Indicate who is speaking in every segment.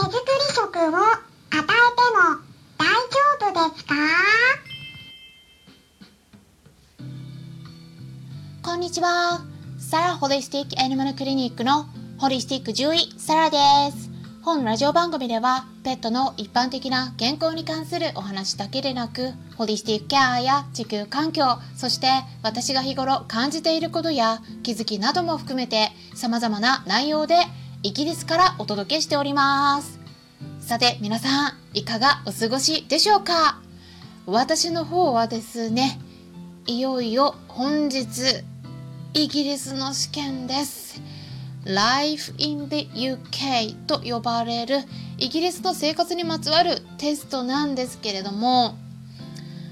Speaker 1: 手作り食を与えても大丈夫ですか？
Speaker 2: こんにちは。サラホリスティックアニマルクリニックのホリスティック獣医サラです。本ラジオ番組ではペットの一般的な健康に関するお話だけでなくホリスティックケアや地球環境そして私が日頃感じていることや気づきなども含めて様々な内容でイギリスからお届けしております。さて皆さんいかがお過ごしでしょうか？私の方はですねいよいよ本日イギリスの試験です。Life in the UK と呼ばれるイギリスの生活にまつわるテストなんですけれども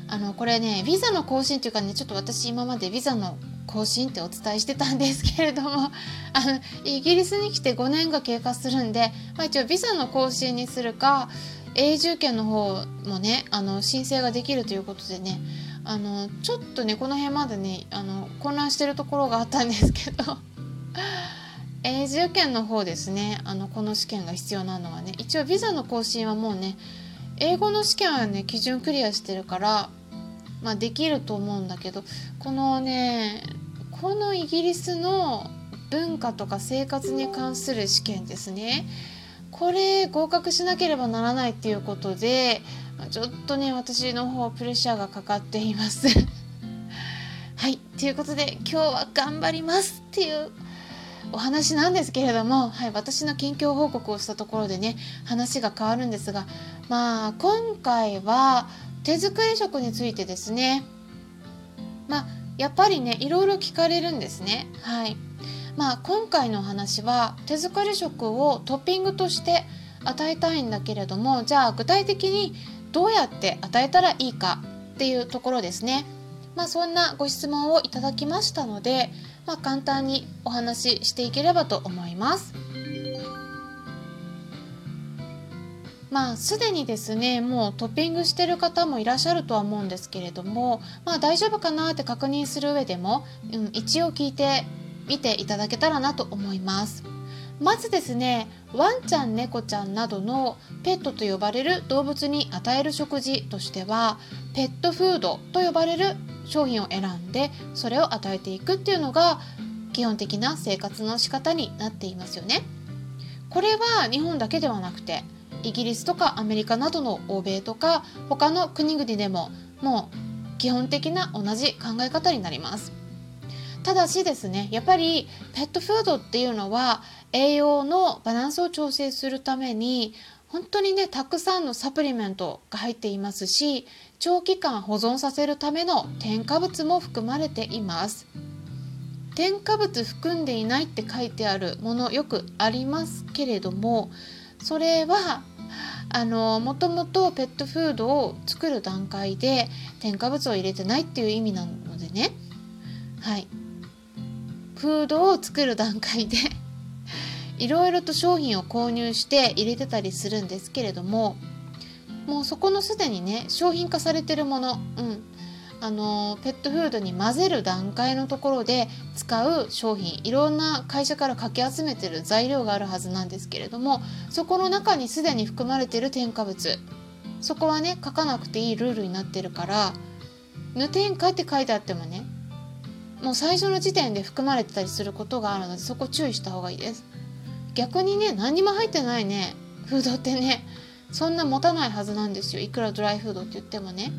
Speaker 2: あのこれねビザの更新というかねちょっと私今までビザの更新ってお伝えしてたんですけれども あのイギリスに来て5年が経過するんで、まあ、一応ビザの更新にするか永住権の方もねあの申請ができるということでねあのちょっとねこの辺までねあの混乱してるところがあったんですけど 永住権の方ですねあのこの試験が必要なのはね一応ビザの更新はもうね英語の試験はね基準クリアしてるからまあできると思うんだけどこのねこのイギリスの文化とか生活に関する試験ですね。これ合格しなければならないっていうことでちょっとね私の方プレッシャーがかかっています。はいということで今日は頑張りますっていうお話なんですけれども、はい、私の近況報告をしたところでね話が変わるんですがまあ今回は手作り食についてですね。まあやっぱりねいろいろ聞かれるんですね。はい。まあ今回のお話は手作り食をトッピングとして与えたいんだけれどもじゃあ具体的にどうやって与えたらいいかっていうところですね。まあそんなご質問をいただきましたのでまあ、簡単にお話ししていければと思います。まあすでにですねもうトッピングしてる方もいらっしゃるとは思うんですけれどもまあ大丈夫かなって確認する上でも、うん、一応聞いてみていただけたらなと思います。まずですねワンちゃん猫ちゃんなどのペットと呼ばれる動物に与える食事としてはペットフードと呼ばれる商品を選んでそれを与えていくっていうのが基本的な生活の仕方になっていますよね。これは日本だけではなくてイギリスとかアメリカなどの欧米とか他の国々でももう基本的な同じ考え方になります。ただしですねやっぱりペットフードっていうのは栄養のバランスを調整するために本当にねたくさんのサプリメントが入っていますし長期間保存させるための添加物も含まれています添加物含んでいないって書いてあるものよくありますけれどもそれはあのもともとペットフードを作る段階で添加物を入れてないっていう意味なのでね。はい。フードを作る段階で いろいろと商品を購入して入れてたりするんですけれどももうそこのすでにね商品化されてるもの、うん、あのペットフードに混ぜる段階のところで使う商品いろんな会社からかき集めてる材料があるはずなんですけれどもそこの中にすでに含まれてる添加物そこはね書かなくていいルールになってるから無添加って書いてあってもねもう最初の時点で含まれてたりすることがあるのでそこ注意した方がいいです。逆にね何にも入ってないねフードってねそんな持たないはずなんですよ。いくらドライフードって言ってもね。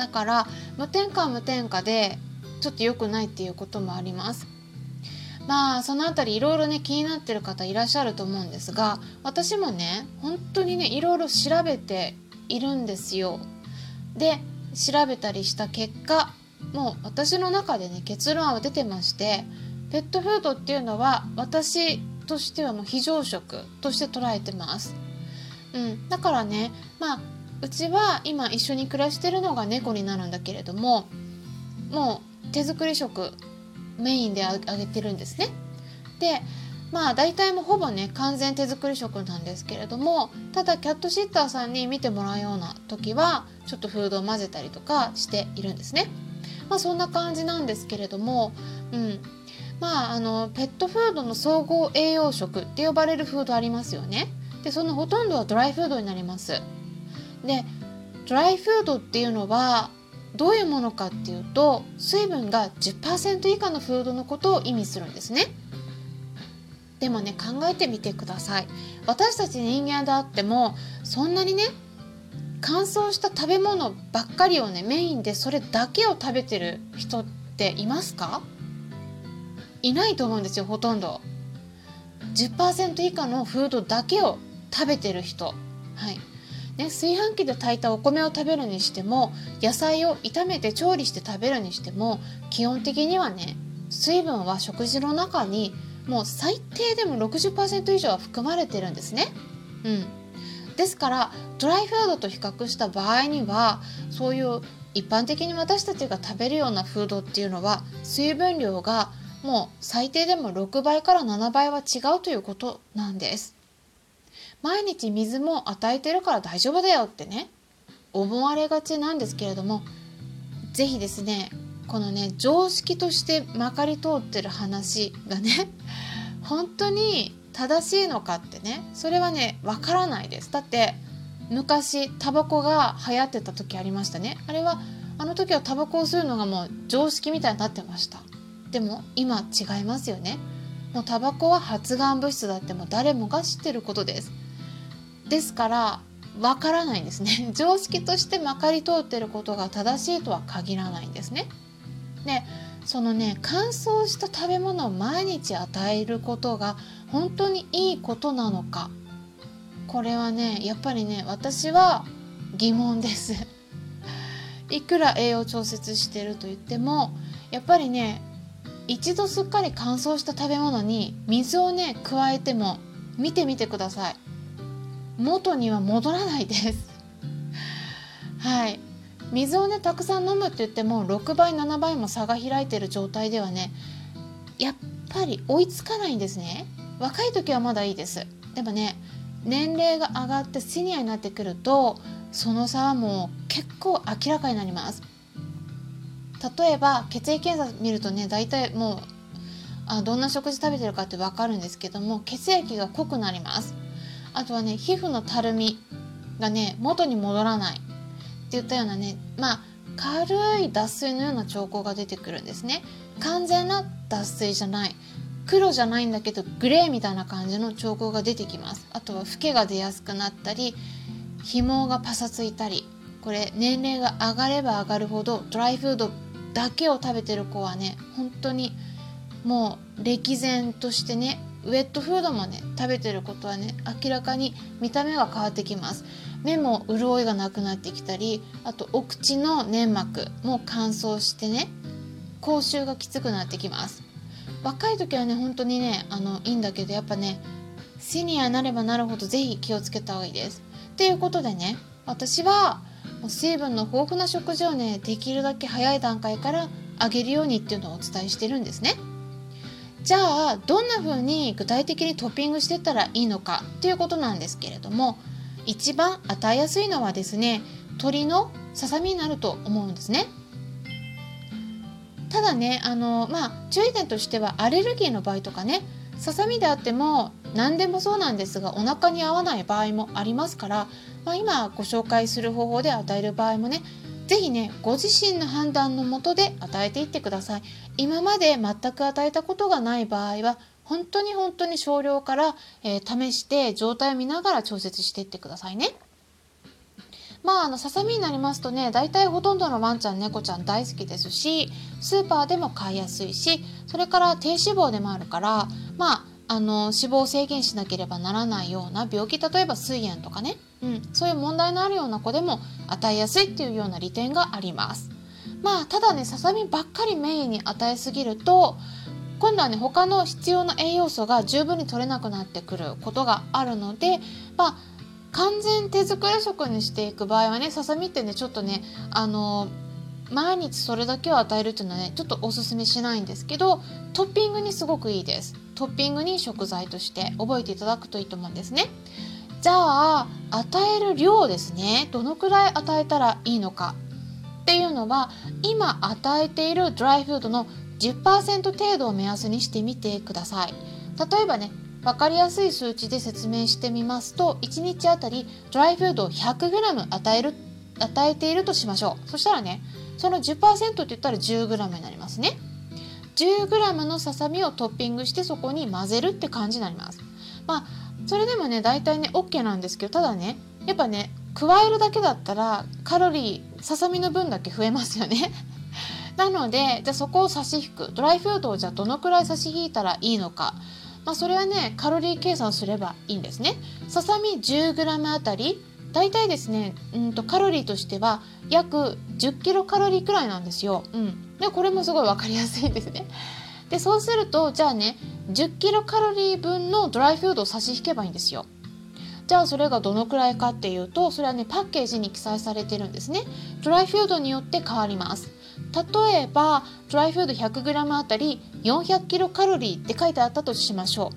Speaker 2: だから無添加は無添加でちょっと良くないっていうこともありますまあそのあたりいろいろね気になってる方いらっしゃると思うんですが私もね本当にねいろいろ調べているんですよで調べたりした結果もう私の中でね結論は出てましてペットフードっていうのは私としてはもう非常食として捉えてます。うん、だからねまあうちは今一緒に暮らしてるのが猫になるんだけれどももう手作り食メインであげてるんですね。でまあ大体もほぼね完全手作り食なんですけれどもただキャットシッターさんに見てもらうような時はちょっとフードを混ぜたりとかしているんですね。まあそんな感じなんですけれども、うん、まああのペットフードの総合栄養食って呼ばれるフードありますよね。でそのほとんどはドライフードになりますでドライフードっていうのはどういうものかっていうと水分が10%以下のフードのことを意味するんですね。でもね考えてみてください。私たち人間であってもそんなにね乾燥した食べ物ばっかりをねメインでそれだけを食べてる人っていますか？いないと思うんですよほとんど。10%以下のフードだけを食べてる人。はい。ね、炊飯器で炊いたお米を食べるにしても野菜を炒めて調理して食べるにしても基本的にはね水分は食事の中にもう最低でも60%以上は含まれてるんですね。うん、ですからドライフードと比較した場合にはそういう一般的に私たちが食べるようなフードっていうのは水分量がもう最低でも6倍から7倍は違うということなんです。毎日水も与えてるから大丈夫だよってね思われがちなんですけれども是非ですねこのね常識としてまかり通ってる話がね 本当に正しいのかってねそれはねわからないです。だって昔タバコが流行ってた時ありましたね。あれはあの時はタバコを吸うのがもう常識みたいになってました。でも今違いますよね。もうタバコは発がん物質だってもう誰もが知ってることです。ですからわからないんですね 常識としてまかり通ってることが正しいとは限らないんですね。でそのね乾燥した食べ物を毎日与えることが本当にいいことなのかこれはねやっぱりね私は疑問です。いくら栄養調節してると言ってもやっぱりね一度すっかり乾燥した食べ物に水をね加えても見てみてください元には戻らないです。はい。水をねたくさん飲むって言っても6倍7倍も差が開いてる状態ではねやっぱり追いつかないんですね。若い時はまだいいです。でもね年齢が上がってシニアになってくるとその差はもう結構明らかになります。例えば血液検査見るとね大体もうあどんな食事食べてるかって分かるんですけども血液が濃くなります。あとはね皮膚のたるみがね元に戻らないって言ったようなねまあ軽い脱水のような兆候が出てくるんですね。完全な脱水じゃない。黒じゃないんだけどグレーみたいな感じの兆候が出てきます。あとはフケが出やすくなったり紐がパサついたりこれ年齢が上がれば上がるほどドライフードだけを食べてる子はね本当にもう歴然としてねウェットフードもね食べてることはね明らかに見た目が変わってきます。目も潤いがなくなってきたりあとお口の粘膜も乾燥してね口臭がきつくなってきます。若い時はね本当にねあのいいんだけどやっぱねシニアになればなるほど是非気をつけた方がいいです。っていうことでね私は水分の豊富な食事をねできるだけ早い段階からあげるようにっていうのをお伝えしてるんですね。じゃあどんな風に具体的にトッピングしていったらいいのかっていうことなんですけれども一番与えやすいのはですね鶏のささみになると思うんですね。ただねあのまあ注意点としてはアレルギーの場合とかねささみであっても何でもそうなんですがお腹に合わない場合もありますから、まあ、今ご紹介する方法で与える場合もねぜひねご自身の判断のもとで与えていってください。今まで全く与えたことがない場合は本当に本当に少量から、えー、試して状態を見ながら調節していってくださいね。まあ、あのささみになりますとね大体ほとんどのワンちゃん猫ちゃん大好きですしスーパーでも買いやすいしそれから低脂肪でもあるからまああの脂肪を制限しなければならないような病気例えば膵炎とかね、うん、そういう問題のあるような子でも与えやすいっていうような利点があります。まあただねささみばっかりメインに与えすぎると今度はね他の必要な栄養素が十分に取れなくなってくることがあるのでまあ完全手作り食にしていく場合はねささみってねちょっとねあの毎日それだけを与えるっていうのはねちょっとおすすめしないんですけどトッピングにすごくいいです。トッピングに食材として覚えていただくといいと思うんですね。じゃあ与える量ですね。どのくらい与えたらいいのかっていうのは今与えているドライフードの10%程度を目安にしてみてください。例えばね分かりやすい数値で説明してみますと1日あたりドライフードを 100g 与える与えているとしましょう。そしたらねその10%って言ったら 10g になりますね。10g のささみをトッピングしてそこに混ぜるって感じになります。まあそれでもね大体ね OK なんですけどただねやっぱね加えるだけだったらカロリーささみの分だけ増えますよね。なのでじゃあそこを差し引く。ドライフードをじゃあどのくらい差し引いたらいいのか。まあ、それはねカロリー計算すればいいんですね。ささみ 10g あたりだいたいですね、うんとカロリーとしては約10キロカロリーくらいなんですよ。うん、でこれもすごい分かりやすいですね。でそうするとじゃあね10キロカロリー分のドライフードを差し引けばいいんですよ。じゃあそれがどのくらいかっていうとそれはねパッケージに記載されてるんですね。ドライフードによって変わります。例えばドライフード 100g あたり400キロカロリーって書いてあったとしましょ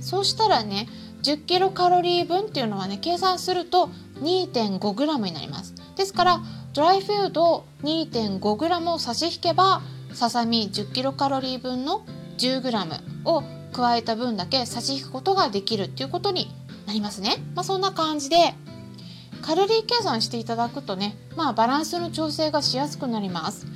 Speaker 2: うそうしたらね10キロカロリー分っていうのはね計算すると 2.5g になります。ですからドライフード 2.5g を差し引けばささみ10キロカロリー分の 10g を加えた分だけ差し引くことができるっていうことになりますね、まあ、そんな感じでカロリー計算していただくとね、まあ、バランスの調整がしやすくなります。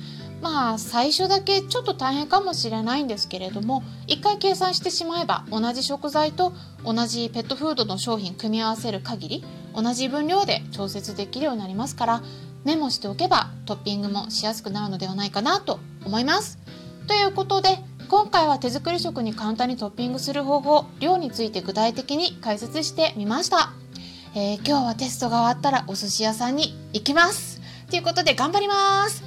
Speaker 2: まあ最初だけちょっと大変かもしれないんですけれども一回計算してしまえば同じ食材と同じペットフードの商品組み合わせる限り同じ分量で調節できるようになりますからメモしておけばトッピングもしやすくなるのではないかなと思います。ということで今回は手作り食に簡単にトッピングする方法量について具体的に解説してみました。えー、今日はテストが終わったらお寿司屋さんに行きます。ということで頑張ります。